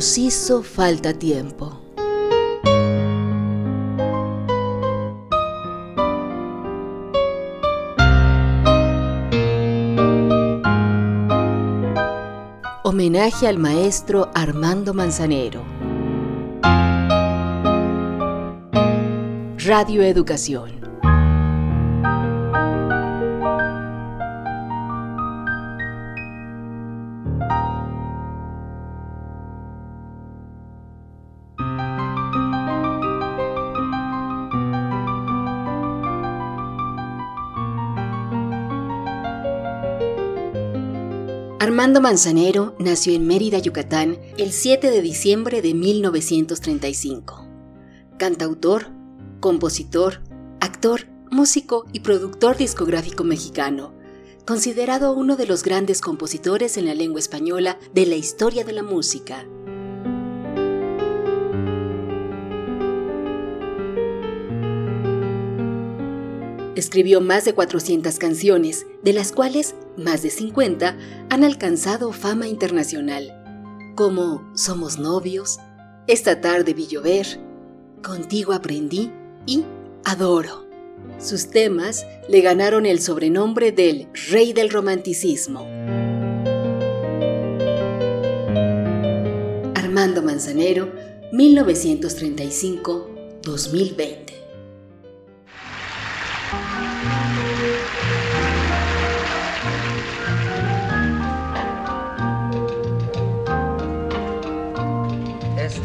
Hizo falta tiempo. Homenaje al maestro Armando Manzanero. Radio Educación. Armando Manzanero nació en Mérida, Yucatán, el 7 de diciembre de 1935. Cantautor, compositor, actor, músico y productor discográfico mexicano, considerado uno de los grandes compositores en la lengua española de la historia de la música. Escribió más de 400 canciones, de las cuales más de 50 han alcanzado fama internacional, como Somos novios, Esta tarde vi llover, Contigo aprendí y Adoro. Sus temas le ganaron el sobrenombre del Rey del Romanticismo. Armando Manzanero, 1935-2020.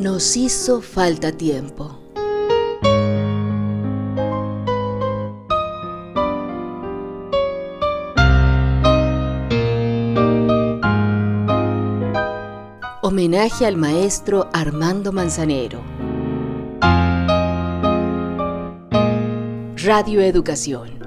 Nos hizo falta tiempo. Homenaje al maestro Armando Manzanero. Radio Educación.